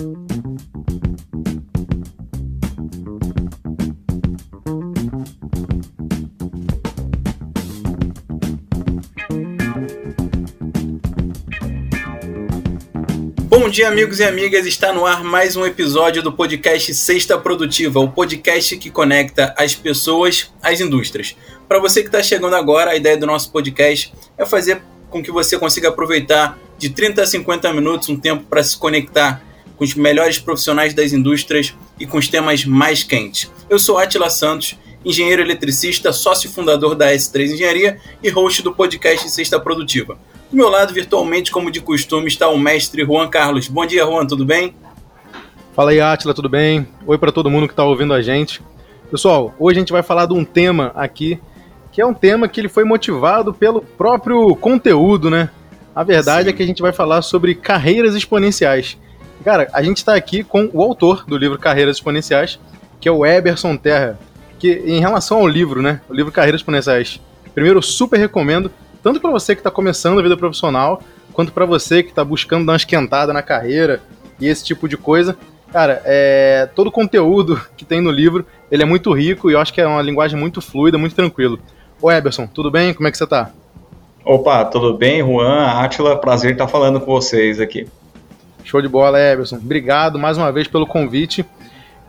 Bom dia, amigos e amigas. Está no ar mais um episódio do podcast Sexta Produtiva, o podcast que conecta as pessoas às indústrias. Para você que está chegando agora, a ideia do nosso podcast é fazer com que você consiga aproveitar de 30 a 50 minutos um tempo para se conectar com os melhores profissionais das indústrias e com os temas mais quentes. Eu sou Atila Santos, engenheiro eletricista, sócio fundador da S3 Engenharia e host do podcast Sexta Produtiva. Do meu lado, virtualmente, como de costume, está o mestre Juan Carlos. Bom dia, Juan, tudo bem? Fala aí, Atila, tudo bem? Oi para todo mundo que está ouvindo a gente. Pessoal, hoje a gente vai falar de um tema aqui, que é um tema que ele foi motivado pelo próprio conteúdo, né? A verdade Sim. é que a gente vai falar sobre carreiras exponenciais. Cara, a gente está aqui com o autor do livro Carreiras Exponenciais, que é o Eberson Terra, que em relação ao livro, né? O livro Carreiras Exponenciais, primeiro super recomendo, tanto para você que está começando a vida profissional, quanto para você que está buscando dar uma esquentada na carreira e esse tipo de coisa. Cara, é, todo o conteúdo que tem no livro, ele é muito rico e eu acho que é uma linguagem muito fluida, muito tranquilo. Ô Eberson, tudo bem? Como é que você está? Opa, tudo bem? Juan, Atila, prazer estar falando com vocês aqui. Show de bola, Eberson. Obrigado mais uma vez pelo convite.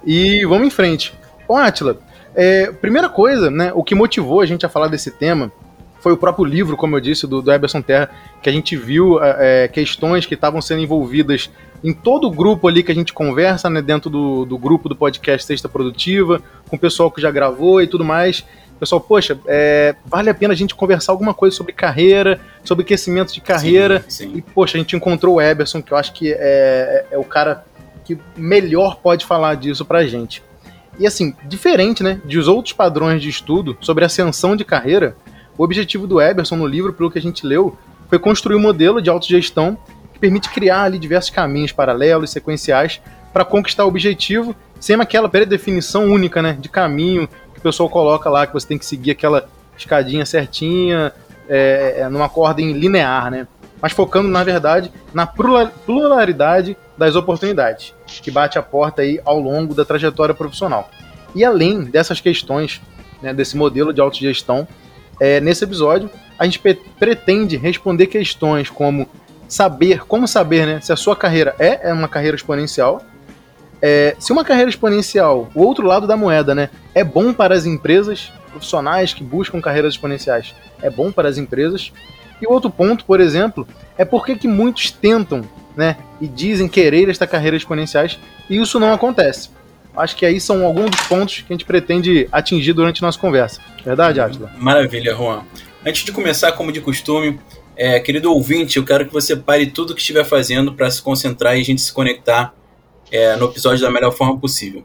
E vamos em frente. Ô Atila, é, primeira coisa, né, o que motivou a gente a falar desse tema foi o próprio livro, como eu disse, do, do Terra, que a gente viu é, é questões que estavam sendo envolvidas em todo o grupo ali que a gente conversa, né, dentro do, do grupo do podcast Sexta Produtiva, com o pessoal que já gravou e tudo mais. Pessoal, poxa, é, vale a pena a gente conversar alguma coisa sobre carreira, sobre crescimento de carreira. Sim, sim. E, poxa, a gente encontrou o Eberson, que eu acho que é, é, é o cara que melhor pode falar disso pra gente. E assim, diferente, né, dos outros padrões de estudo sobre ascensão de carreira, o objetivo do Eberson no livro, pelo que a gente leu, foi construir um modelo de autogestão que permite criar ali diversos caminhos paralelos, sequenciais, para conquistar o objetivo, sem aquela pré-definição única, né, de caminho o pessoal coloca lá, que você tem que seguir aquela escadinha certinha, é, é, numa ordem linear, né? Mas focando, na verdade, na pluralidade das oportunidades, que bate a porta aí ao longo da trajetória profissional. E além dessas questões, né, desse modelo de autogestão, é, nesse episódio, a gente pretende responder questões como saber, como saber né, se a sua carreira é, é uma carreira exponencial, é, se uma carreira exponencial, o outro lado da moeda, né, é bom para as empresas profissionais que buscam carreiras exponenciais, é bom para as empresas. E o outro ponto, por exemplo, é por que muitos tentam né, e dizem querer esta carreira exponenciais e isso não acontece. Acho que aí são alguns dos pontos que a gente pretende atingir durante a nossa conversa. Verdade, Atila? Maravilha, Juan. Antes de começar, como de costume, é, querido ouvinte, eu quero que você pare tudo o que estiver fazendo para se concentrar e a gente se conectar é, no episódio da melhor forma possível.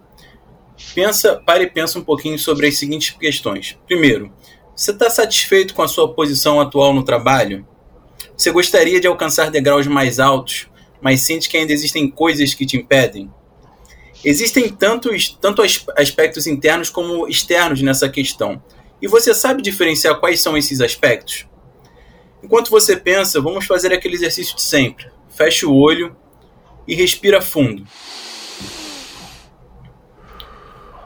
Pensa, pare e pensa um pouquinho sobre as seguintes questões. Primeiro, você está satisfeito com a sua posição atual no trabalho? Você gostaria de alcançar degraus mais altos, mas sente que ainda existem coisas que te impedem? Existem tantos, tanto aspectos internos como externos nessa questão. E você sabe diferenciar quais são esses aspectos? Enquanto você pensa, vamos fazer aquele exercício de sempre. Feche o olho e respira fundo.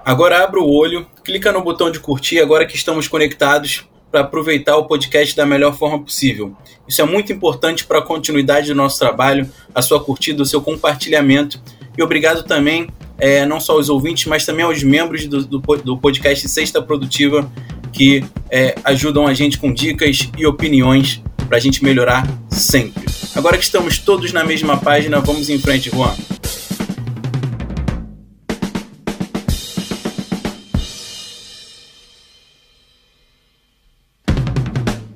Agora abra o olho, clica no botão de curtir agora que estamos conectados para aproveitar o podcast da melhor forma possível. Isso é muito importante para a continuidade do nosso trabalho, a sua curtida, o seu compartilhamento. E obrigado também é, não só aos ouvintes, mas também aos membros do, do, do podcast Sexta Produtiva, que é, ajudam a gente com dicas e opiniões para a gente melhorar sempre. Agora que estamos todos na mesma página, vamos em frente, Juan.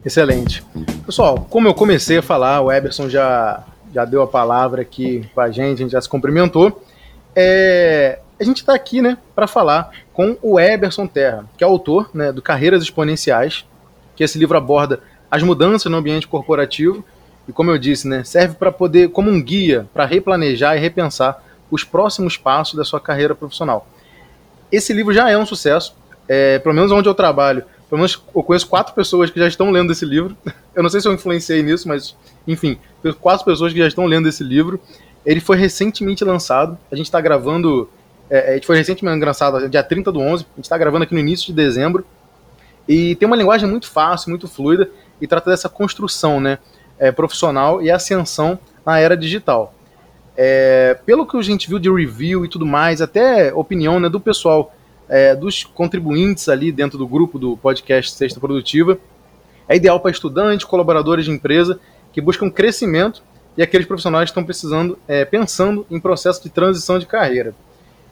Excelente. Pessoal, como eu comecei a falar, o Eberson já, já deu a palavra aqui para a gente, a gente já se cumprimentou. É, a gente está aqui né, para falar com o Eberson Terra, que é autor né, do Carreiras Exponenciais, que esse livro aborda as mudanças no ambiente corporativo e, como eu disse, né, serve para poder, como um guia, para replanejar e repensar os próximos passos da sua carreira profissional. Esse livro já é um sucesso, é, pelo menos onde eu trabalho, pelo menos eu conheço quatro pessoas que já estão lendo esse livro. Eu não sei se eu influenciei nisso, mas enfim, quatro pessoas que já estão lendo esse livro Ele foi recentemente lançado. A gente está gravando. É, gente foi recentemente lançado dia 30 do 11. A gente está gravando aqui no início de dezembro. E tem uma linguagem muito fácil, muito fluida e trata dessa construção né, é, profissional e ascensão na era digital. É, pelo que a gente viu de review e tudo mais, até opinião né, do pessoal, é, dos contribuintes ali dentro do grupo do podcast Sexta Produtiva, é ideal para estudantes, colaboradores de empresa que buscam crescimento e aqueles profissionais que estão precisando, é, pensando em processo de transição de carreira.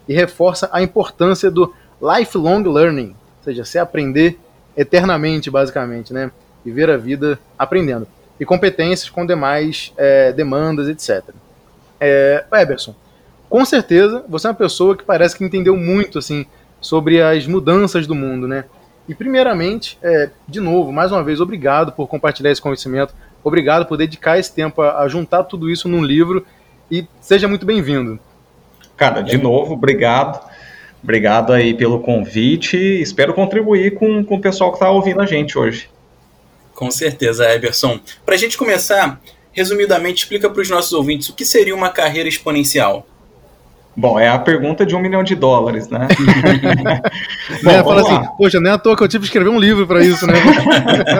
E reforça a importância do lifelong learning, ou seja, se aprender eternamente, basicamente, né? Viver a vida aprendendo. E competências com demais é, demandas, etc. É, Eberson, com certeza você é uma pessoa que parece que entendeu muito assim sobre as mudanças do mundo, né? E primeiramente, é, de novo, mais uma vez, obrigado por compartilhar esse conhecimento, obrigado por dedicar esse tempo a, a juntar tudo isso num livro e seja muito bem-vindo. Cara, de novo, obrigado. Obrigado aí pelo convite. Espero contribuir com, com o pessoal que está ouvindo a gente hoje. Com certeza, Everson. Para a gente começar, resumidamente, explica para os nossos ouvintes o que seria uma carreira exponencial. Bom, é a pergunta de um milhão de dólares, né? Bom, é, fala assim, poxa, nem à toa que eu tive que escrever um livro para isso, né?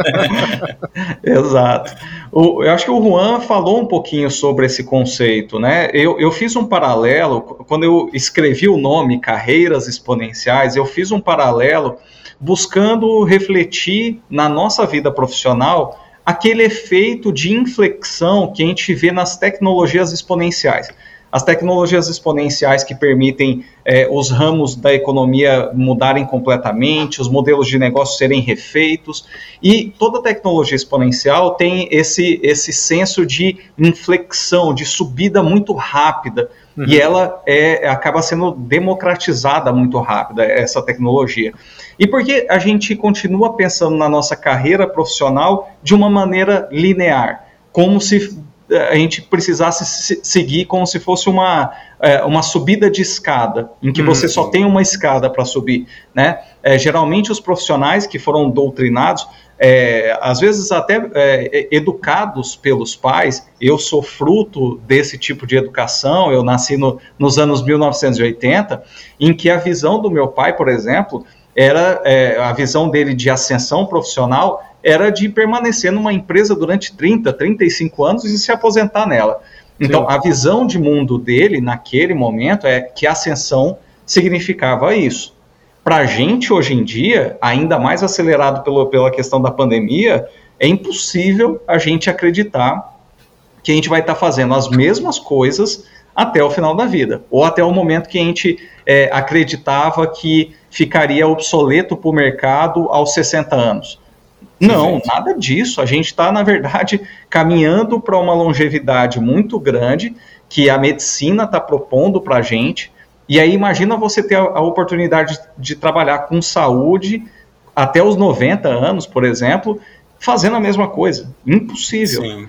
Exato. O, eu acho que o Juan falou um pouquinho sobre esse conceito, né? Eu, eu fiz um paralelo, quando eu escrevi o nome Carreiras Exponenciais, eu fiz um paralelo buscando refletir na nossa vida profissional aquele efeito de inflexão que a gente vê nas tecnologias exponenciais as tecnologias exponenciais que permitem é, os ramos da economia mudarem completamente, os modelos de negócio serem refeitos, e toda tecnologia exponencial tem esse, esse senso de inflexão, de subida muito rápida, uhum. e ela é, acaba sendo democratizada muito rápida, essa tecnologia. E por que a gente continua pensando na nossa carreira profissional de uma maneira linear? Como se a gente precisasse seguir como se fosse uma, é, uma subida de escada, em que você só uhum. tem uma escada para subir. Né? É, geralmente, os profissionais que foram doutrinados, é, às vezes até é, educados pelos pais, eu sou fruto desse tipo de educação, eu nasci no, nos anos 1980, em que a visão do meu pai, por exemplo, era é, a visão dele de ascensão profissional era de permanecer numa empresa durante 30, 35 anos e se aposentar nela. Então, Sim. a visão de mundo dele naquele momento é que ascensão significava isso. Para a gente, hoje em dia, ainda mais acelerado pelo, pela questão da pandemia, é impossível a gente acreditar que a gente vai estar tá fazendo as mesmas coisas até o final da vida, ou até o momento que a gente é, acreditava que ficaria obsoleto para o mercado aos 60 anos. Não, nada disso. A gente está, na verdade, caminhando para uma longevidade muito grande que a medicina está propondo para a gente. E aí, imagina você ter a, a oportunidade de, de trabalhar com saúde até os 90 anos, por exemplo, fazendo a mesma coisa. Impossível. Sim.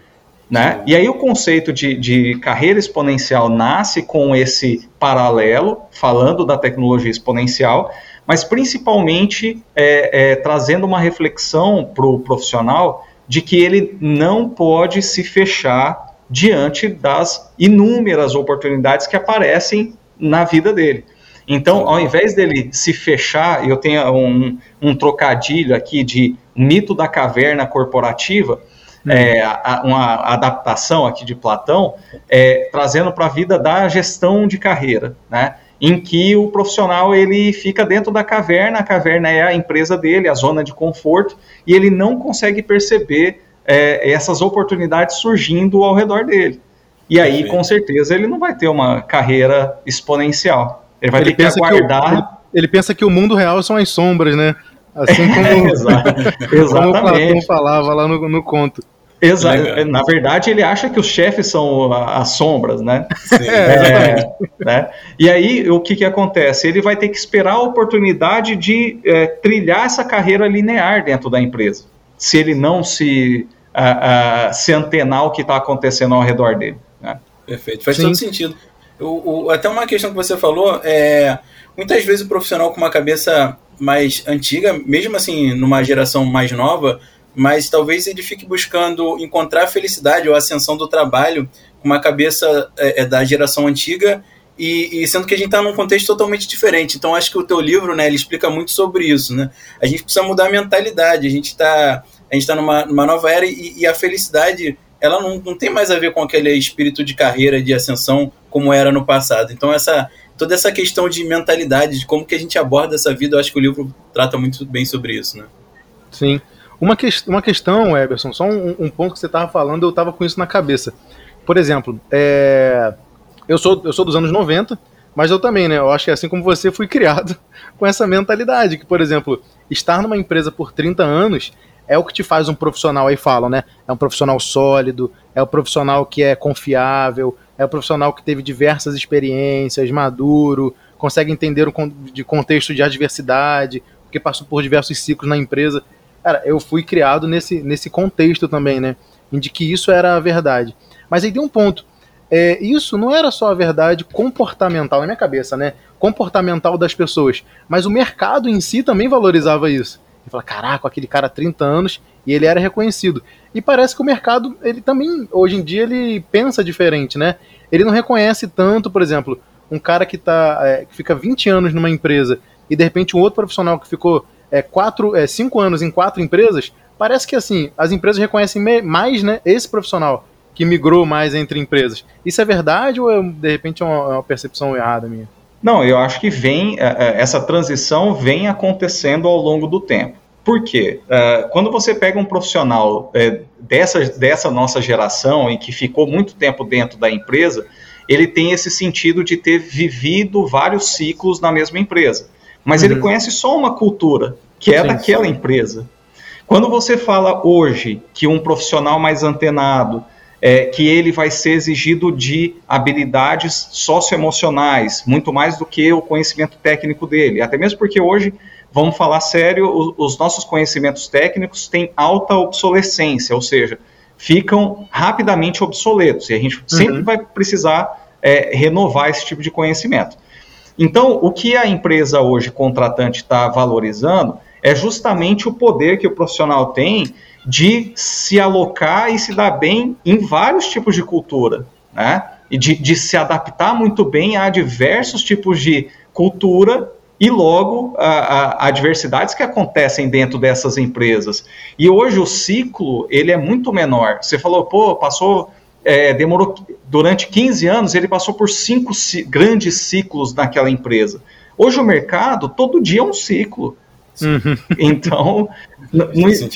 Né? E aí o conceito de, de, carreira exponencial nasce com esse paralelo, falando da tecnologia exponencial, mas principalmente é, é, trazendo uma reflexão para o profissional de que ele não pode se fechar diante das inúmeras oportunidades que aparecem na vida dele. Então, ao invés dele se fechar, eu tenho um, um trocadilho aqui de mito da caverna corporativa, hum. é, uma adaptação aqui de Platão, é, trazendo para a vida da gestão de carreira, né? Em que o profissional ele fica dentro da caverna, a caverna é a empresa dele, a zona de conforto, e ele não consegue perceber é, essas oportunidades surgindo ao redor dele. E aí, com certeza, ele não vai ter uma carreira exponencial. Ele vai ele ter que aguardar. Que o, ele, pensa que o mundo real são as sombras, né? Assim como, Exatamente. como o Platão falava lá no, no conto. Exato. Na verdade, ele acha que os chefes são as sombras, né? Sim, é, né? E aí, o que, que acontece? Ele vai ter que esperar a oportunidade de é, trilhar essa carreira linear dentro da empresa, se ele não se, a, a, se antenar o que está acontecendo ao redor dele. Né? Perfeito, faz Sim. todo sentido. O, o, até uma questão que você falou é muitas vezes o profissional com uma cabeça mais antiga, mesmo assim numa geração mais nova, mas talvez ele fique buscando encontrar a felicidade ou a ascensão do trabalho com uma cabeça é, é da geração antiga e, e, sendo que a gente está num contexto totalmente diferente. Então acho que o teu livro, né, ele explica muito sobre isso, né? A gente precisa mudar a mentalidade. A gente está a gente está numa, numa nova era e, e, a felicidade ela não, não tem mais a ver com aquele espírito de carreira, de ascensão como era no passado. Então essa toda essa questão de mentalidade, de como que a gente aborda essa vida, eu acho que o livro trata muito bem sobre isso, né? Sim. Uma, que, uma questão, Eberson, só um, um ponto que você estava falando, eu estava com isso na cabeça. Por exemplo, é, eu, sou, eu sou dos anos 90, mas eu também, né? Eu acho que assim como você, fui criado com essa mentalidade, que, por exemplo, estar numa empresa por 30 anos é o que te faz um profissional, aí falam, né? É um profissional sólido, é o um profissional que é confiável, é o um profissional que teve diversas experiências, maduro, consegue entender o de contexto de adversidade, porque passou por diversos ciclos na empresa. Cara, eu fui criado nesse, nesse contexto também, né? De que isso era a verdade. Mas aí tem um ponto. É, isso não era só a verdade comportamental na minha cabeça, né? Comportamental das pessoas. Mas o mercado em si também valorizava isso. Ele fala, caraca, aquele cara há 30 anos e ele era reconhecido. E parece que o mercado, ele também, hoje em dia, ele pensa diferente, né? Ele não reconhece tanto, por exemplo, um cara que, tá, é, que fica 20 anos numa empresa e de repente um outro profissional que ficou é, quatro, é, cinco anos em quatro empresas, parece que assim, as empresas reconhecem mais né, esse profissional que migrou mais entre empresas. Isso é verdade ou é, de repente é uma, é uma percepção errada minha? Não, eu acho que vem é, é, essa transição vem acontecendo ao longo do tempo. Por quê? Quando você pega um profissional dessa, dessa nossa geração e que ficou muito tempo dentro da empresa, ele tem esse sentido de ter vivido vários ciclos na mesma empresa. Mas uhum. ele conhece só uma cultura, que é Sim, daquela sim. empresa. Quando você fala hoje que um profissional mais antenado, é, que ele vai ser exigido de habilidades socioemocionais, muito mais do que o conhecimento técnico dele. Até mesmo porque hoje, vamos falar sério, os nossos conhecimentos técnicos têm alta obsolescência, ou seja, ficam rapidamente obsoletos e a gente uhum. sempre vai precisar é, renovar esse tipo de conhecimento. Então, o que a empresa hoje contratante está valorizando é justamente o poder que o profissional tem de se alocar e se dar bem em vários tipos de cultura, né? E de, de se adaptar muito bem a diversos tipos de cultura e logo a, a, a, adversidades que acontecem dentro dessas empresas. E hoje o ciclo ele é muito menor. Você falou, pô, passou, é, demorou durante 15 anos, ele passou por cinco grandes ciclos naquela empresa. Hoje o mercado todo dia é um ciclo. Uhum. Então,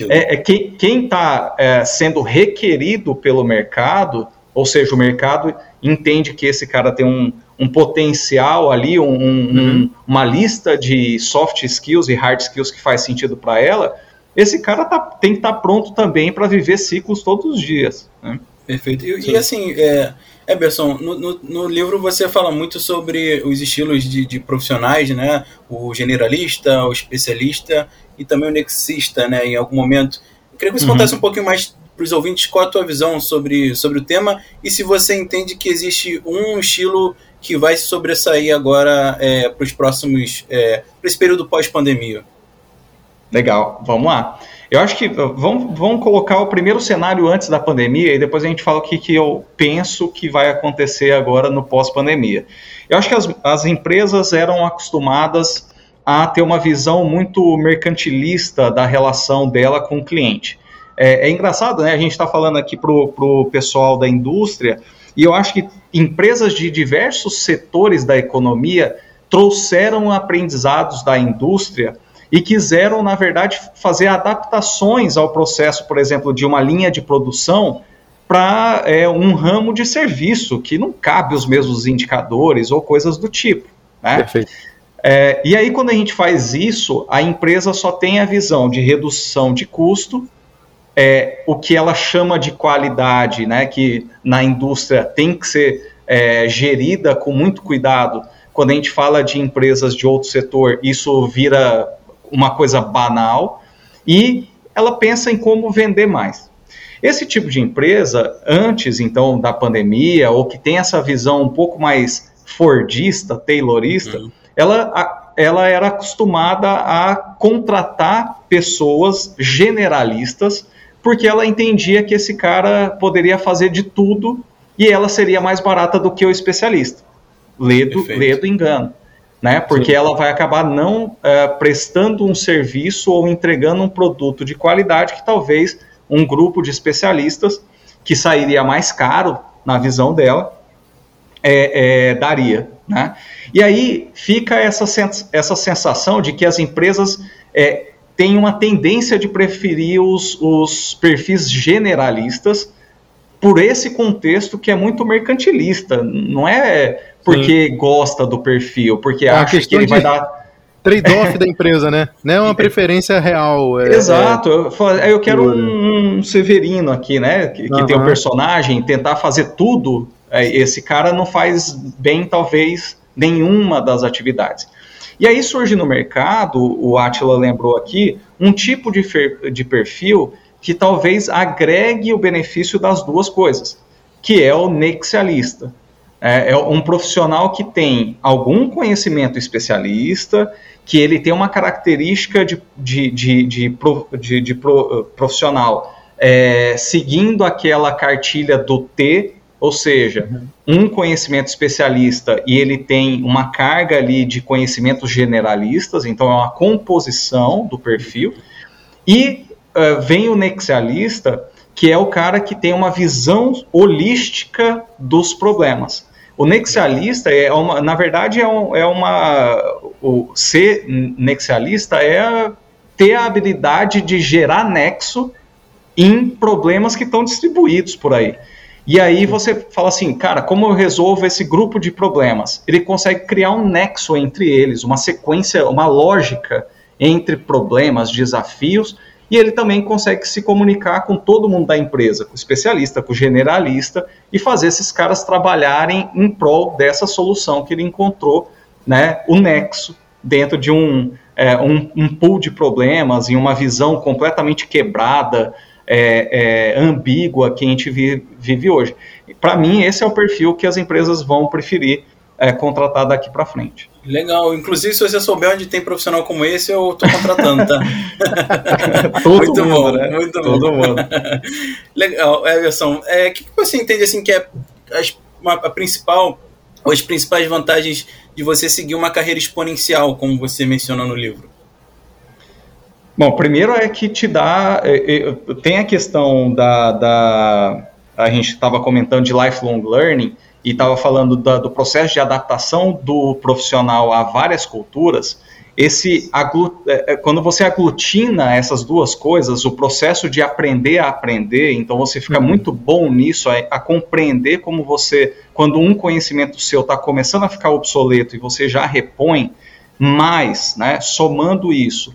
é, é, quem está é, sendo requerido pelo mercado, ou seja, o mercado entende que esse cara tem um, um potencial ali, um, uhum. um, uma lista de soft skills e hard skills que faz sentido para ela, esse cara tá, tem que estar tá pronto também para viver ciclos todos os dias. Né? Perfeito. E, e assim, é, Eberson, no, no, no, livro você fala muito sobre os estilos de, de, profissionais, né? O generalista, o especialista e também o nexista, né? Em algum momento. Eu queria que você uhum. contasse um pouquinho mais para os ouvintes qual a tua visão sobre, sobre o tema e se você entende que existe um estilo que vai se sobressair agora é, para os próximos. É, para esse período pós-pandemia. Legal, vamos lá. Eu acho que vamos, vamos colocar o primeiro cenário antes da pandemia e depois a gente fala o que, que eu penso que vai acontecer agora no pós-pandemia. Eu acho que as, as empresas eram acostumadas a ter uma visão muito mercantilista da relação dela com o cliente. É, é engraçado, né? A gente está falando aqui para o pessoal da indústria e eu acho que empresas de diversos setores da economia trouxeram aprendizados da indústria e quiseram, na verdade, fazer adaptações ao processo, por exemplo, de uma linha de produção para é, um ramo de serviço que não cabe os mesmos indicadores ou coisas do tipo. Né? Perfeito. É, e aí, quando a gente faz isso, a empresa só tem a visão de redução de custo, é, o que ela chama de qualidade, né, que na indústria tem que ser é, gerida com muito cuidado. Quando a gente fala de empresas de outro setor, isso vira uma coisa banal e ela pensa em como vender mais. Esse tipo de empresa, antes então da pandemia, ou que tem essa visão um pouco mais fordista, taylorista, uhum. ela ela era acostumada a contratar pessoas generalistas, porque ela entendia que esse cara poderia fazer de tudo e ela seria mais barata do que o especialista. Ledo, ledo engano. Né? Porque Sim. ela vai acabar não uh, prestando um serviço ou entregando um produto de qualidade que talvez um grupo de especialistas que sairia mais caro na visão dela é, é, daria. Né? E aí fica essa, sens essa sensação de que as empresas é, têm uma tendência de preferir os, os perfis generalistas por esse contexto que é muito mercantilista. Não é porque Sim. gosta do perfil, porque é acha que ele vai dar trade-off da empresa, né? Não é uma preferência real. É, Exato. É... Eu, quero um, um, Severino aqui, né? Que, que tem um personagem, tentar fazer tudo. É, esse cara não faz bem, talvez, nenhuma das atividades. E aí surge no mercado, o Atila lembrou aqui, um tipo de, de perfil que talvez agregue o benefício das duas coisas, que é o nexialista. É, é um profissional que tem algum conhecimento especialista, que ele tem uma característica de, de, de, de, de, de profissional é, seguindo aquela cartilha do T, ou seja, uhum. um conhecimento especialista e ele tem uma carga ali de conhecimentos generalistas, então é uma composição do perfil, e uh, vem o nexialista, que é o cara que tem uma visão holística dos problemas. O nexialista é uma, na verdade, é, um, é uma. O ser nexialista é ter a habilidade de gerar nexo em problemas que estão distribuídos por aí. E aí você fala assim, cara, como eu resolvo esse grupo de problemas? Ele consegue criar um nexo entre eles, uma sequência, uma lógica entre problemas, desafios e ele também consegue se comunicar com todo mundo da empresa, com o especialista, com o generalista, e fazer esses caras trabalharem em prol dessa solução que ele encontrou, né, o nexo, dentro de um, é, um, um pool de problemas, em uma visão completamente quebrada, é, é, ambígua que a gente vive, vive hoje. Para mim, esse é o perfil que as empresas vão preferir é, contratar daqui para frente. Legal. Inclusive, se você souber onde tem profissional como esse, eu estou contratando, tá? muito mundo, bom, né? muito Todo bom. Mundo. Legal, Everson. É, o que você entende assim que é a, a principal, ou as principais vantagens de você seguir uma carreira exponencial, como você menciona no livro? Bom, primeiro é que te dá. É, é, tem a questão da. da a gente estava comentando de lifelong learning e estava falando da, do processo de adaptação do profissional a várias culturas, esse é, é, quando você aglutina essas duas coisas, o processo de aprender a aprender, então você fica uhum. muito bom nisso, a, a, compreender como você, quando um conhecimento seu está começando a ficar obsoleto e você já repõe mais, né, somando isso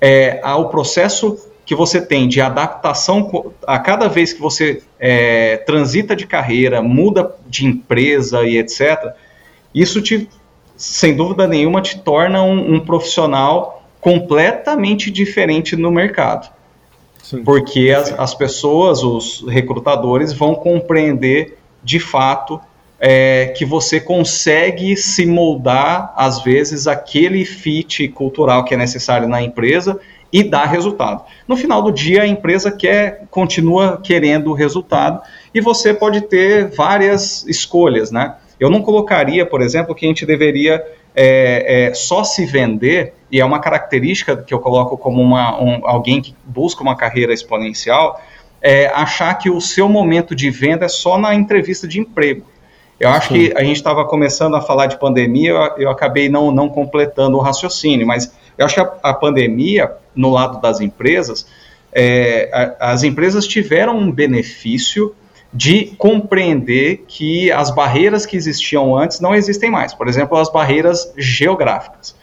é, ao processo que você tem de adaptação a cada vez que você é, transita de carreira, muda de empresa e etc., isso te, sem dúvida nenhuma, te torna um, um profissional completamente diferente no mercado. Sim. Porque as, as pessoas, os recrutadores, vão compreender de fato é, que você consegue se moldar, às vezes, aquele fit cultural que é necessário na empresa e dá resultado. No final do dia, a empresa quer, continua querendo o resultado e você pode ter várias escolhas, né? Eu não colocaria, por exemplo, que a gente deveria é, é, só se vender, e é uma característica que eu coloco como uma, um, alguém que busca uma carreira exponencial, é achar que o seu momento de venda é só na entrevista de emprego. Eu acho Sim. que a gente estava começando a falar de pandemia, eu, eu acabei não, não completando o raciocínio, mas eu acho que a, a pandemia, no lado das empresas, é, a, as empresas tiveram um benefício de compreender que as barreiras que existiam antes não existem mais. Por exemplo, as barreiras geográficas.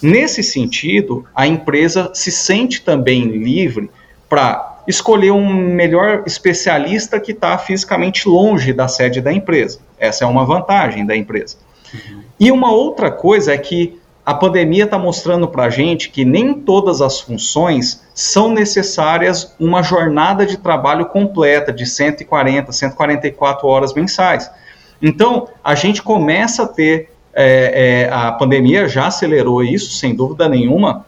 Nesse sentido, a empresa se sente também livre para escolher um melhor especialista que está fisicamente longe da sede da empresa. Essa é uma vantagem da empresa. Uhum. E uma outra coisa é que a pandemia está mostrando para a gente que nem todas as funções são necessárias uma jornada de trabalho completa de 140, 144 horas mensais. Então, a gente começa a ter é, é, a pandemia já acelerou isso, sem dúvida nenhuma,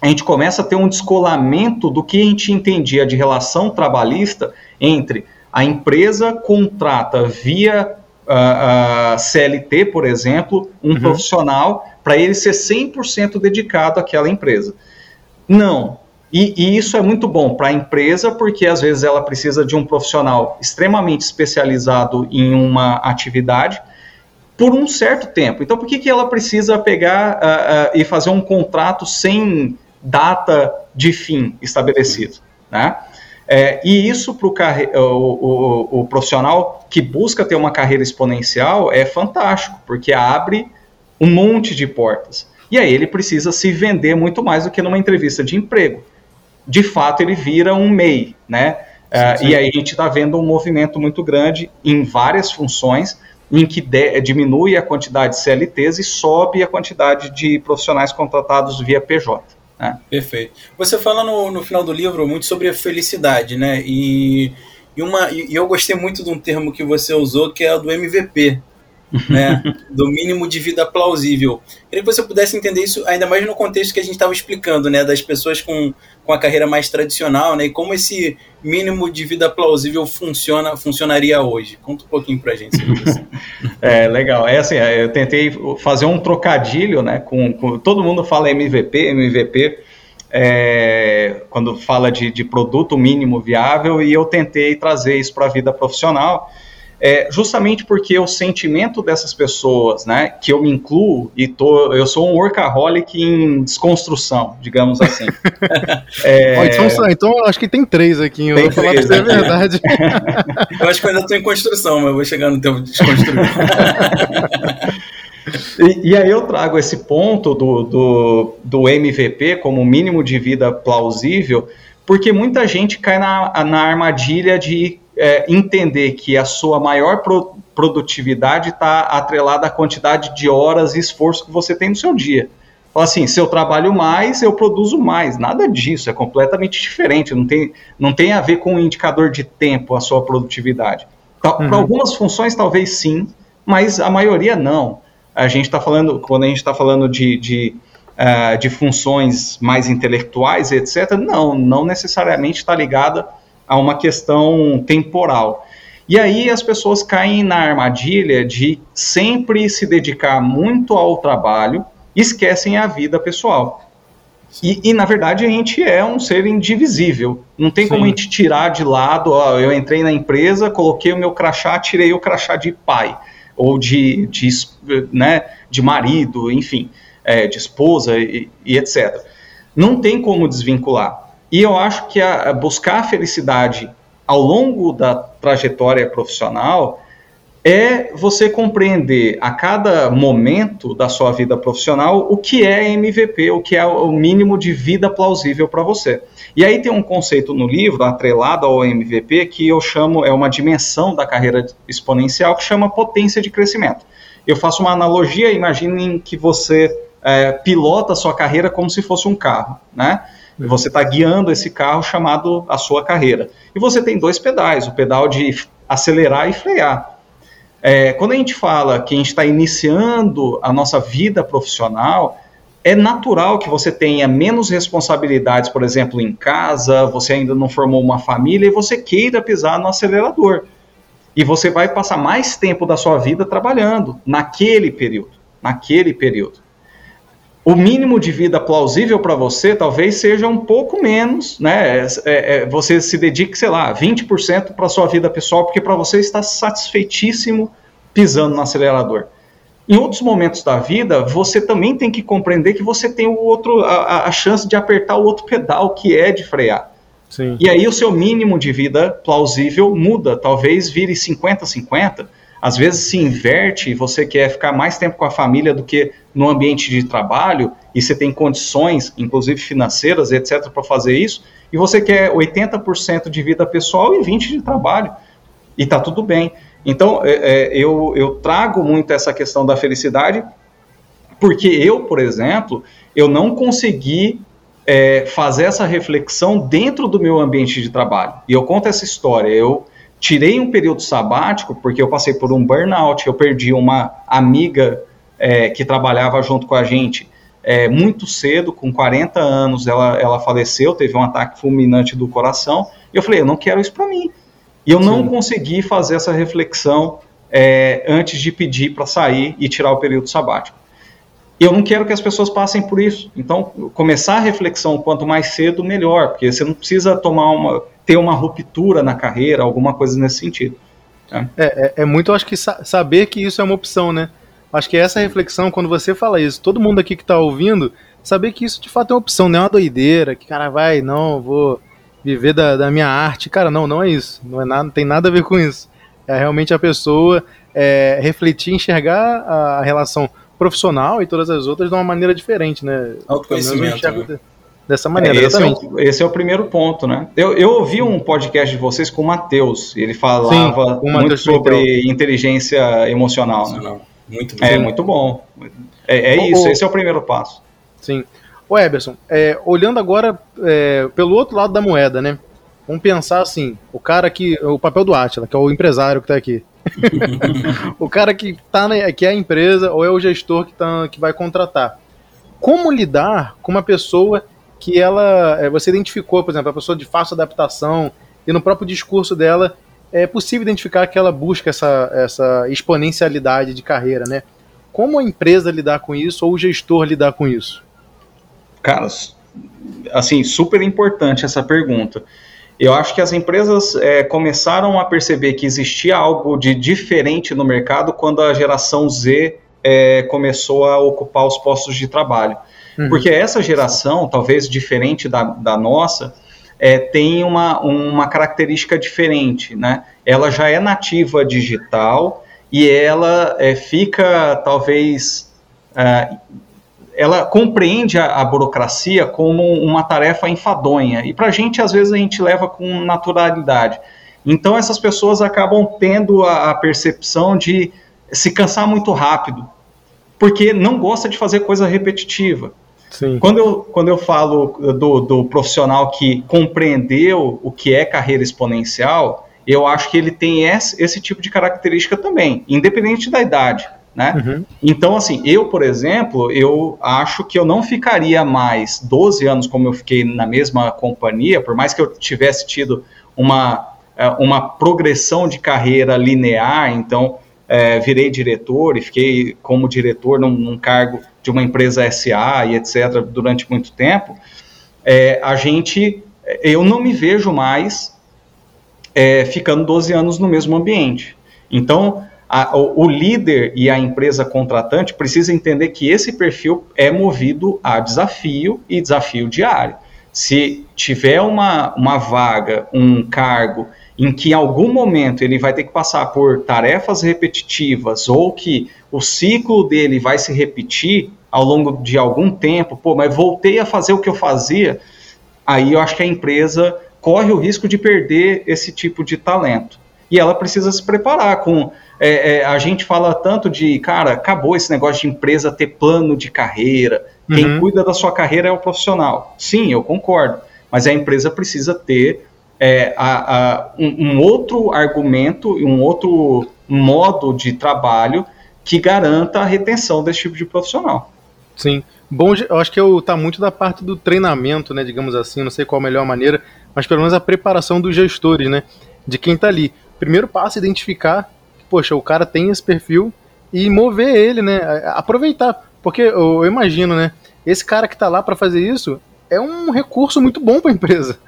a gente começa a ter um descolamento do que a gente entendia de relação trabalhista entre a empresa contrata via uh, uh, CLT, por exemplo, um uhum. profissional para ele ser 100% dedicado àquela empresa. Não. E, e isso é muito bom para a empresa, porque às vezes ela precisa de um profissional extremamente especializado em uma atividade por um certo tempo. Então, por que, que ela precisa pegar uh, e fazer um contrato sem data de fim estabelecido, né? É, e isso para o, o, o, profissional que busca ter uma carreira exponencial é fantástico, porque abre um monte de portas. E aí ele precisa se vender muito mais do que numa entrevista de emprego. De fato, ele vira um MEI, né? É, sim, sim. e aí a gente está vendo um movimento muito grande em várias funções, em que de, diminui a quantidade de CLTs e sobe a quantidade de profissionais contratados via PJ. Né? Perfeito. Você fala no, no final do livro muito sobre a felicidade, né? E, e, uma, e eu gostei muito de um termo que você usou, que é o do MVP, né? do mínimo de vida plausível. Queria que você pudesse entender isso ainda mais no contexto que a gente estava explicando, né? Das pessoas com, com a carreira mais tradicional, né? E como esse mínimo de vida plausível funciona, funcionaria hoje. Conta um pouquinho pra gente sobre isso. é, legal. É assim, é, eu tentei fazer um trocadilho, né? Com, com todo mundo fala MVP, MVP. É, quando fala de, de produto mínimo viável, e eu tentei trazer isso para a vida profissional é justamente porque o sentimento dessas pessoas, né, que eu me incluo e tô, eu sou um workaholic em desconstrução, digamos assim. é... oh, então, então, acho que tem três aqui, eu tem vou falar pra é verdade. eu acho que eu ainda estou em construção, mas vou chegar no tempo de desconstruir. E, e, aí eu trago esse ponto do, do, do MVP como mínimo de vida plausível, porque muita gente cai na, na armadilha de é, entender que a sua maior pro, produtividade está atrelada à quantidade de horas e esforço que você tem no seu dia. Fala assim, se eu trabalho mais, eu produzo mais. Nada disso, é completamente diferente. Não tem, não tem a ver com o um indicador de tempo a sua produtividade. Uhum. Para algumas funções, talvez sim, mas a maioria não. A gente está falando, quando a gente está falando de, de, uh, de funções mais intelectuais, etc., não, não necessariamente está ligada a uma questão temporal. E aí as pessoas caem na armadilha de sempre se dedicar muito ao trabalho e esquecem a vida pessoal. E, e, na verdade a gente é um ser indivisível. Não tem Sim. como a gente tirar de lado, ó, eu entrei na empresa, coloquei o meu crachá, tirei o crachá de pai, ou de, de, né, de marido, enfim, é, de esposa e, e etc. Não tem como desvincular. E eu acho que a, a buscar a felicidade ao longo da trajetória profissional é você compreender a cada momento da sua vida profissional o que é MVP, o que é o mínimo de vida plausível para você. E aí tem um conceito no livro, atrelado ao MVP, que eu chamo, é uma dimensão da carreira exponencial, que chama potência de crescimento. Eu faço uma analogia, imaginem que você é, pilota a sua carreira como se fosse um carro, né? Você está guiando esse carro chamado a sua carreira. E você tem dois pedais, o pedal de acelerar e frear. É, quando a gente fala que a gente está iniciando a nossa vida profissional, é natural que você tenha menos responsabilidades, por exemplo, em casa, você ainda não formou uma família e você queira pisar no acelerador. E você vai passar mais tempo da sua vida trabalhando naquele período, naquele período o mínimo de vida plausível para você talvez seja um pouco menos, né? É, é, você se dedique, sei lá, 20% para sua vida pessoal, porque para você está satisfeitíssimo pisando no acelerador. Em outros momentos da vida, você também tem que compreender que você tem o outro, a, a chance de apertar o outro pedal, que é de frear. Sim. E aí o seu mínimo de vida plausível muda, talvez vire 50-50, às vezes se inverte você quer ficar mais tempo com a família do que no ambiente de trabalho e você tem condições, inclusive financeiras, etc, para fazer isso, e você quer 80% de vida pessoal e 20% de trabalho. E tá tudo bem. Então, é, é, eu, eu trago muito essa questão da felicidade, porque eu, por exemplo, eu não consegui é, fazer essa reflexão dentro do meu ambiente de trabalho. E eu conto essa história. Eu tirei um período sabático porque eu passei por um burnout, eu perdi uma amiga é, que trabalhava junto com a gente é, muito cedo, com 40 anos, ela, ela faleceu, teve um ataque fulminante do coração. E eu falei, eu não quero isso para mim. E eu Sim. não consegui fazer essa reflexão é, antes de pedir para sair e tirar o período sabático. Eu não quero que as pessoas passem por isso. Então, começar a reflexão quanto mais cedo, melhor, porque você não precisa tomar uma, ter uma ruptura na carreira, alguma coisa nesse sentido. Né? É, é, é muito, acho que sa saber que isso é uma opção, né? Acho que essa reflexão, quando você fala isso, todo mundo aqui que está ouvindo, saber que isso de fato é uma opção, não é uma doideira, que cara vai, não, vou viver da, da minha arte. Cara, não, não é isso. Não, é nada, não tem nada a ver com isso. É realmente a pessoa é, refletir, enxergar a relação profissional e todas as outras de uma maneira diferente, né? Autoconhecimento. Né? Dessa maneira, é, esse, é o, esse, é o, primeiro ponto, né? Eu, eu ouvi um podcast de vocês com o Matheus, ele falava Sim, muito sobre inteligência emocional. Né? Muito bom. É muito bom. É, é isso, o, esse é o primeiro passo. Sim. O Eberson, é, olhando agora é, pelo outro lado da moeda, né? Vamos pensar assim, o cara que. O papel do Atila, que é o empresário que está aqui. o cara que, tá na, que é a empresa ou é o gestor que, tá, que vai contratar. Como lidar com uma pessoa que ela. É, você identificou, por exemplo, a pessoa de fácil adaptação, e no próprio discurso dela é possível identificar que ela busca essa, essa exponencialidade de carreira, né? Como a empresa lidar com isso ou o gestor lidar com isso? Cara, assim, super importante essa pergunta. Eu acho que as empresas é, começaram a perceber que existia algo de diferente no mercado quando a geração Z é, começou a ocupar os postos de trabalho. Uhum. Porque essa geração, talvez diferente da, da nossa, é, tem uma, uma característica diferente, né? Ela já é nativa digital e ela é, fica, talvez, é, ela compreende a, a, burocracia como uma tarefa enfadonha e para a gente, às vezes, a gente leva com naturalidade. Então, essas pessoas acabam tendo a, a percepção de se cansar muito rápido, porque não gosta de fazer coisa repetitiva. Sim. Quando, eu, quando eu falo do, do profissional que compreendeu o que é carreira exponencial, eu acho que ele tem esse, esse tipo de característica também, independente da idade. Né? Uhum. Então, assim, eu, por exemplo, eu acho que eu não ficaria mais 12 anos como eu fiquei na mesma companhia, por mais que eu tivesse tido uma, é, uma progressão de carreira linear, então é, virei diretor e fiquei como diretor num, num, cargo de uma empresa SA e etc. durante muito tempo, é, a gente, eu não me vejo mais é, ficando 12 anos no mesmo ambiente. Então, a, o, o, líder e a empresa contratante precisa entender que esse perfil é movido a desafio e desafio diário. Se tiver uma, uma vaga, um cargo em que em algum momento ele vai ter que passar por tarefas repetitivas ou que o ciclo dele vai se repetir ao longo de algum tempo, pô, mas voltei a fazer o que eu fazia, aí eu acho que a empresa corre o risco de perder esse tipo de talento. E ela precisa se preparar com. É, é, a gente fala tanto de, cara, acabou esse negócio de empresa ter plano de carreira. Quem uhum. cuida da sua carreira é o profissional. Sim, eu concordo. Mas a empresa precisa ter é, a, a, um, um, outro argumento e um outro modo de trabalho que garanta a retenção desse tipo de profissional. Sim. Bom, eu acho que eu, tá muito da parte do treinamento, né, digamos assim, não sei qual a melhor maneira, mas pelo menos a preparação dos gestores, né, de quem está ali. Primeiro passo é identificar, poxa, o cara tem esse perfil e mover ele, né, aproveitar, porque eu, eu imagino, né, esse cara que está lá para fazer isso é um recurso muito bom para a empresa.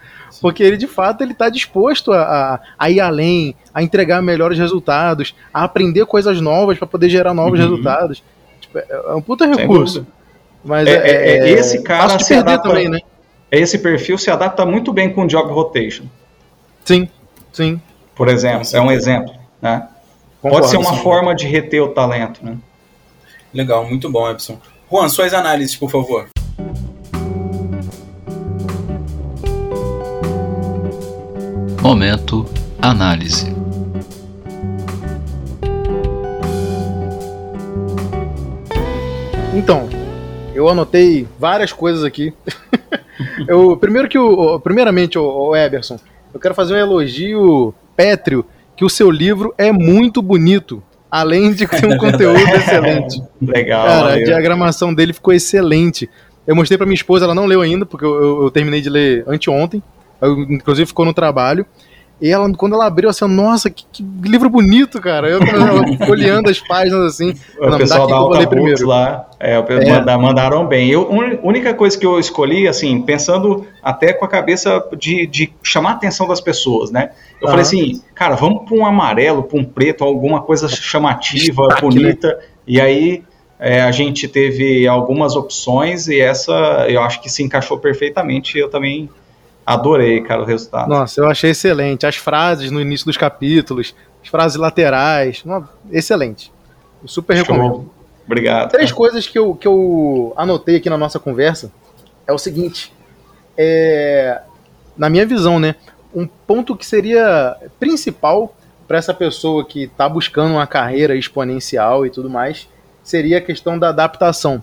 Porque ele, de fato, ele está disposto a, a, a, ir além, a entregar melhores resultados, a aprender coisas novas para poder gerar novos uhum. resultados. Tipo, é, é um puta recurso. Mas é, é, é, é esse cara se adapta, também, né? Esse perfil se adapta muito bem com job rotation. Sim, sim. Por exemplo, é um exemplo, né? Concordo, Pode ser uma sim. forma de reter o talento, né? Legal, muito bom, Epson. Juan, suas análises, por favor. Momento Análise. Então, eu anotei várias coisas aqui. eu, primeiro que o, primeiramente, o, o Eberson, eu quero fazer um elogio pétreo que o seu livro é muito bonito. além de ter um conteúdo excelente. Legal. Cara, valeu. a diagramação dele ficou excelente. Eu mostrei para minha esposa, ela não leu ainda, porque eu, eu, eu terminei de ler anteontem. Eu, inclusive ficou no trabalho. E ela, quando ela abriu, assim, nossa, que, que livro bonito, cara. Eu olhando as páginas assim. O não, pessoal da Alta primeiro. lá, é, é. mandaram bem. Eu, a única coisa que eu escolhi, assim, pensando até com a cabeça de, de chamar a atenção das pessoas, né? Eu falei assim, cara, vamos para um amarelo, para um preto, alguma coisa chamativa, Destaque, bonita. Né? E aí é, a gente teve algumas opções e essa eu acho que se encaixou perfeitamente. Eu também Adorei, cara, o resultado. Nossa, eu achei excelente. As frases no início dos capítulos, as frases laterais, excelente. Eu super Show. recomendo. Obrigado. Três cara. coisas que eu, que eu anotei aqui na nossa conversa é o seguinte. É, na minha visão, né? Um ponto que seria principal para essa pessoa que está buscando uma carreira exponencial e tudo mais seria a questão da adaptação.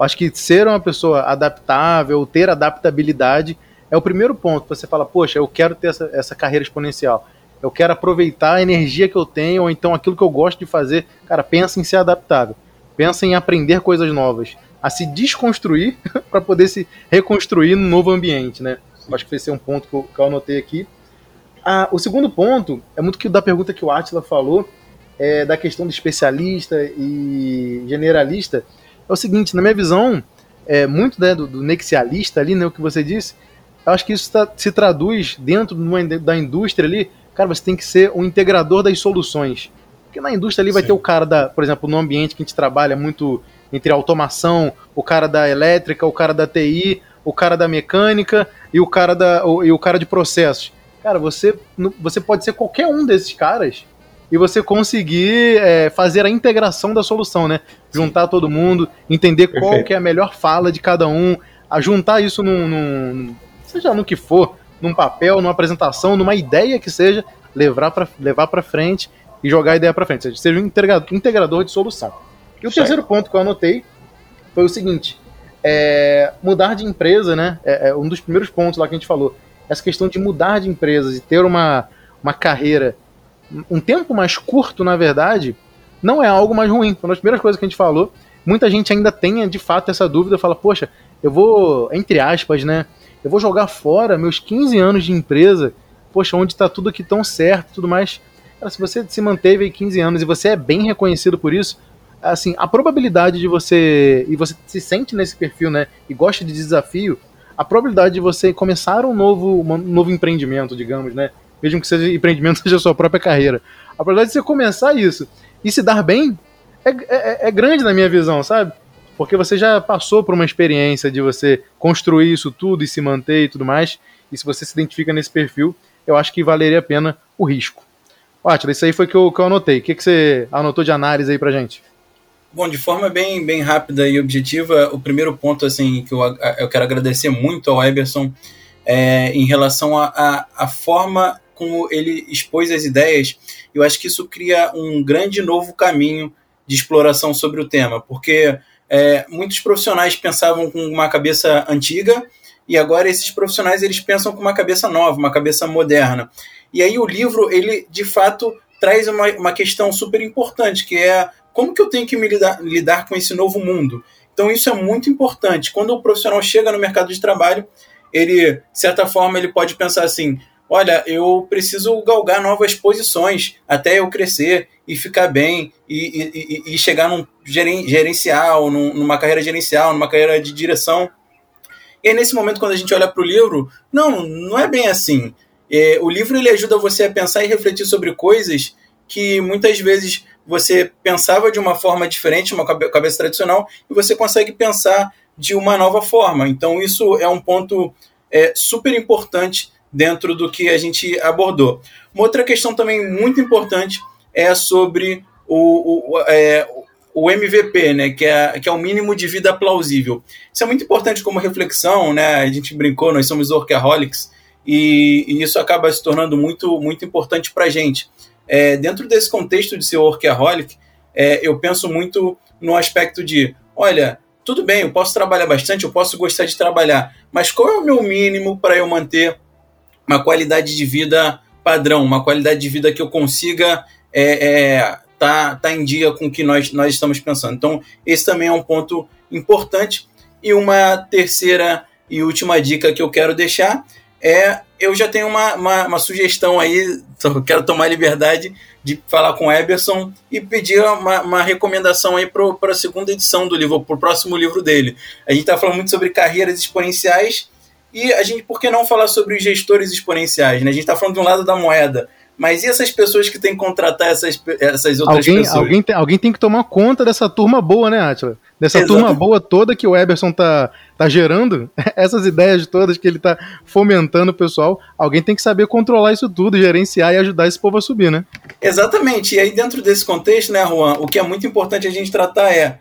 Acho que ser uma pessoa adaptável, ter adaptabilidade é o primeiro ponto. Você fala, poxa, eu quero ter essa, essa carreira exponencial. Eu quero aproveitar a energia que eu tenho, ou então aquilo que eu gosto de fazer. Cara, pensa em ser adaptável. Pensa em aprender coisas novas. A se desconstruir para poder se reconstruir no novo ambiente, né? Acho que esse é um ponto que eu, que eu anotei aqui. Ah, o segundo ponto é muito que da pergunta que o Atila falou, é, da questão do especialista e generalista. É o seguinte, na minha visão, é, muito né, do, do nexialista ali, né, o que você disse, eu acho que isso tá, se traduz dentro da indústria ali. Cara, você tem que ser um integrador das soluções. Porque na indústria ali vai Sim. ter o cara da, por exemplo, no ambiente que a gente trabalha muito entre automação, o cara da elétrica, o cara da TI, o cara da mecânica e o cara da o, e o cara de processos. Cara, você você pode ser qualquer um desses caras e você conseguir é, fazer a integração da solução, né? Juntar Sim. todo mundo, entender Perfeito. qual que é a melhor fala de cada um, a juntar isso num, num, seja no que for, num papel, numa apresentação, numa ideia que seja, levar para levar para frente e jogar a ideia para frente, seja, seja um integrador, de solução. E o certo. terceiro ponto que eu anotei foi o seguinte: é, mudar de empresa, né? É, é, um dos primeiros pontos lá que a gente falou. Essa questão de mudar de empresas e ter uma, uma carreira um tempo mais curto, na verdade, não é algo mais ruim. Foi uma das primeiras coisas que a gente falou. Muita gente ainda tem, de fato, essa dúvida, fala, poxa, eu vou, entre aspas, né? Eu vou jogar fora meus 15 anos de empresa, poxa, onde está tudo aqui tão certo tudo mais. Cara, se você se manteve aí 15 anos e você é bem reconhecido por isso, assim, a probabilidade de você. E você se sente nesse perfil, né? E gosta de desafio, a probabilidade de você começar um novo, um novo empreendimento, digamos, né? Mesmo que seja empreendimento seja a sua própria carreira. A probabilidade de você começar isso e se dar bem é, é, é grande na minha visão, sabe? Porque você já passou por uma experiência de você construir isso tudo e se manter e tudo mais, e se você se identifica nesse perfil, eu acho que valeria a pena o risco. Átila, isso aí foi que que eu anotei. O que, que você anotou de análise aí pra gente? Bom, de forma bem, bem rápida e objetiva, o primeiro ponto assim que eu, eu quero agradecer muito ao Eberson é, em relação à forma como ele expôs as ideias. Eu acho que isso cria um grande novo caminho de exploração sobre o tema, porque é, muitos profissionais pensavam com uma cabeça antiga e agora esses profissionais eles pensam com uma cabeça nova, uma cabeça moderna. E aí o livro ele de fato traz uma, uma questão super importante que é como que eu tenho que me lidar, lidar com esse novo mundo. Então isso é muito importante. Quando o profissional chega no mercado de trabalho, ele, de certa forma, ele pode pensar assim: olha, eu preciso galgar novas posições até eu crescer e ficar bem e, e, e chegar num gerencial, num, numa carreira gerencial, numa carreira de direção. E aí, nesse momento, quando a gente olha para o livro, não, não é bem assim. É, o livro ele ajuda você a pensar e refletir sobre coisas que muitas vezes você pensava de uma forma diferente, uma cabeça tradicional, e você consegue pensar de uma nova forma. Então, isso é um ponto é, super importante dentro do que a gente abordou. Uma outra questão também muito importante é sobre o, o, é, o MVP, né, que é, que é o mínimo de vida plausível. Isso é muito importante como reflexão, né? A gente brincou, nós somos workaholics, e, e isso acaba se tornando muito, muito importante para a gente. É, dentro desse contexto de ser workaholic, é, eu penso muito no aspecto de, olha, tudo bem, eu posso trabalhar bastante, eu posso gostar de trabalhar, mas qual é o meu mínimo para eu manter uma qualidade de vida padrão, uma qualidade de vida que eu consiga é, é, tá, tá em dia com o que nós, nós estamos pensando. Então, esse também é um ponto importante. E uma terceira e última dica que eu quero deixar é: eu já tenho uma, uma, uma sugestão aí, quero tomar liberdade de falar com o Eberson e pedir uma, uma recomendação aí para a segunda edição do livro, para o próximo livro dele. A gente está falando muito sobre carreiras exponenciais e a gente, por que não falar sobre os gestores exponenciais? Né? A gente está falando de um lado da moeda, mas e essas pessoas que têm que contratar essas, essas outras alguém, pessoas? Alguém tem, alguém tem que tomar conta dessa turma boa, né, Atila? Dessa Exato. turma boa toda que o Eberson tá, tá gerando, essas ideias todas que ele tá fomentando o pessoal, alguém tem que saber controlar isso tudo, gerenciar e ajudar esse povo a subir, né? Exatamente. E aí, dentro desse contexto, né, Juan, o que é muito importante a gente tratar é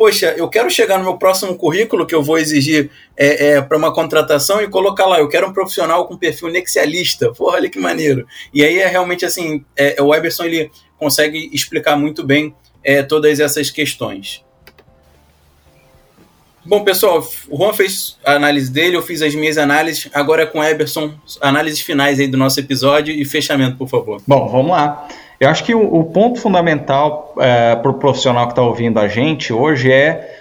poxa, eu quero chegar no meu próximo currículo que eu vou exigir é, é, para uma contratação e colocar lá, eu quero um profissional com perfil nexialista. Porra, olha que maneiro. E aí é realmente assim, é, o Eberson ele consegue explicar muito bem é, todas essas questões. Bom, pessoal, o Juan fez a análise dele, eu fiz as minhas análises, agora é com o Eberson, análises finais aí do nosso episódio e fechamento, por favor. Bom, vamos lá. Eu acho que o, o ponto fundamental é, para o profissional que está ouvindo a gente hoje é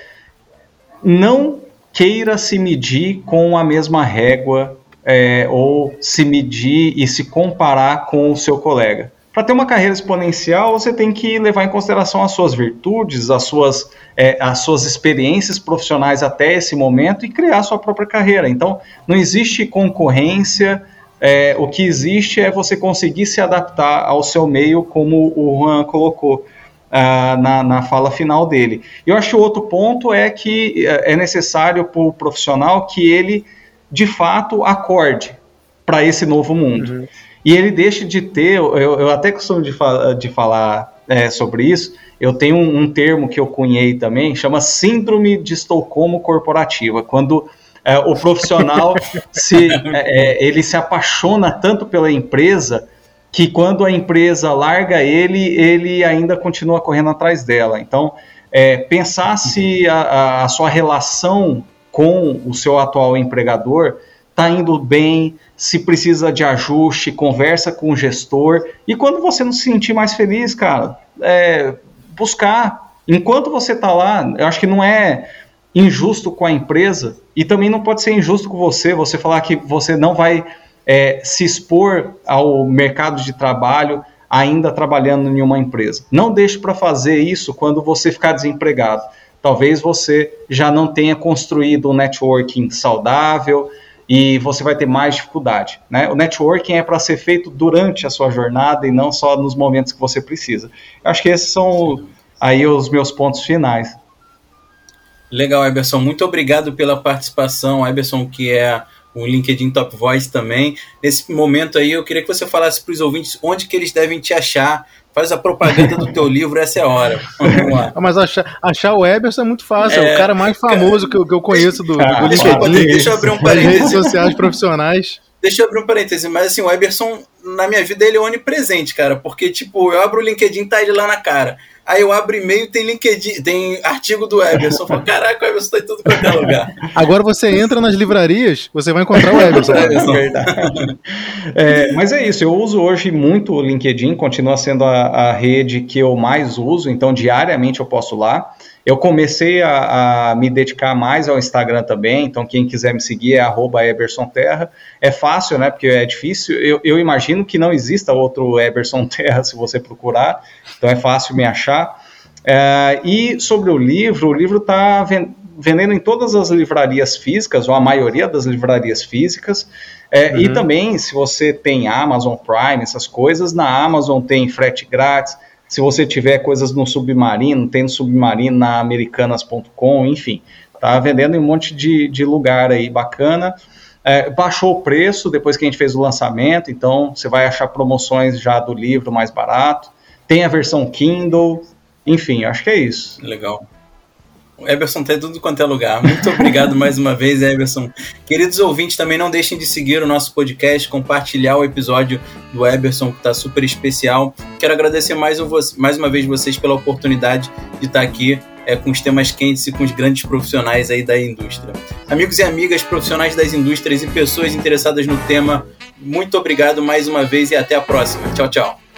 não queira se medir com a mesma régua é, ou se medir e se comparar com o seu colega. Para ter uma carreira exponencial, você tem que levar em consideração as suas virtudes, as suas, é, as suas experiências profissionais até esse momento e criar sua própria carreira. Então, não existe concorrência é, o que existe é você conseguir se adaptar ao seu meio, como o Juan colocou uh, na, na fala final dele. Eu acho que outro ponto é que é, é necessário para o profissional que ele, de fato, acorde para esse novo mundo. Uhum. E ele deixe de ter, eu, eu até costumo de, fa de falar é, sobre isso, eu tenho um, um termo que eu cunhei também, chama Síndrome de Estocolmo Corporativa, quando é, o profissional se é, é, ele se apaixona tanto pela empresa que quando a empresa larga ele, ele ainda continua correndo atrás dela. Então, é, pensar se a, a, sua relação com o seu atual empregador está indo bem, se precisa de ajuste, conversa com o gestor. E quando você não se sentir mais feliz, cara, é, buscar. Enquanto você está lá, eu acho que não é injusto com a empresa e também não pode ser injusto com você, você falar que você não vai é, se expor ao mercado de trabalho ainda trabalhando em uma empresa. Não deixe para fazer isso quando você ficar desempregado. Talvez você já não tenha construído um networking saudável e você vai ter mais dificuldade. Né? O networking é para ser feito durante a sua jornada e não só nos momentos que você precisa. Eu acho que esses são aí os meus pontos finais. Legal, Eberson. Muito obrigado pela participação, Eberson, que é o LinkedIn Top Voice também. Nesse momento aí, eu queria que você falasse para os ouvintes onde que eles devem te achar. Faz a propaganda do teu livro, essa é a hora. Vamos lá. Mas achar, achar o Eberson é muito fácil, é, é o cara mais famoso que eu, que eu conheço do, do LinkedIn. Deixa eu abrir um parênteses. redes sociais profissionais. Deixa eu abrir um parêntese, mas assim, o Eberson, na minha vida, ele é onipresente, cara, porque, tipo, eu abro o LinkedIn, tá ele lá na cara. Aí eu abro e-mail tem LinkedIn, tem artigo do Everson. Eu falo, caraca, o Everson tá em tudo quanto é lugar. Agora você entra nas livrarias, você vai encontrar o Everson. é, verdade. É, mas é isso, eu uso hoje muito o LinkedIn, continua sendo a, a rede que eu mais uso, então diariamente eu posto lá. Eu comecei a, a, me dedicar mais ao Instagram também, então quem quiser me seguir é @ebersonterra. É fácil, né? Porque é difícil. Eu, eu, imagino que não exista outro Eberson Terra se você procurar, então é fácil me achar. É, e sobre o livro, o livro está vendendo em todas as livrarias físicas, ou a maioria das livrarias físicas. É, uhum. E também, se você tem Amazon Prime, essas coisas, na Amazon tem frete grátis se você tiver coisas no Submarino, tem no Submarino na americanas.com, enfim, tá vendendo em um monte de, de lugar aí bacana. É, baixou o preço depois que a gente fez o lançamento, então você vai achar promoções já do livro mais barato. Tem a versão Kindle, enfim, acho que é isso. Legal. O Eberson tá em tudo quanto é lugar. Muito obrigado mais uma vez, Eberson. Queridos ouvintes, também não deixem de seguir o nosso podcast, compartilhar o episódio do Eberson, que está super especial. Quero agradecer mais, um, mais uma vez vocês pela oportunidade de estar aqui é, com os temas quentes e com os grandes profissionais aí da indústria. Amigos e amigas, profissionais das indústrias e pessoas interessadas no tema, muito obrigado mais uma vez e até a próxima. Tchau, tchau.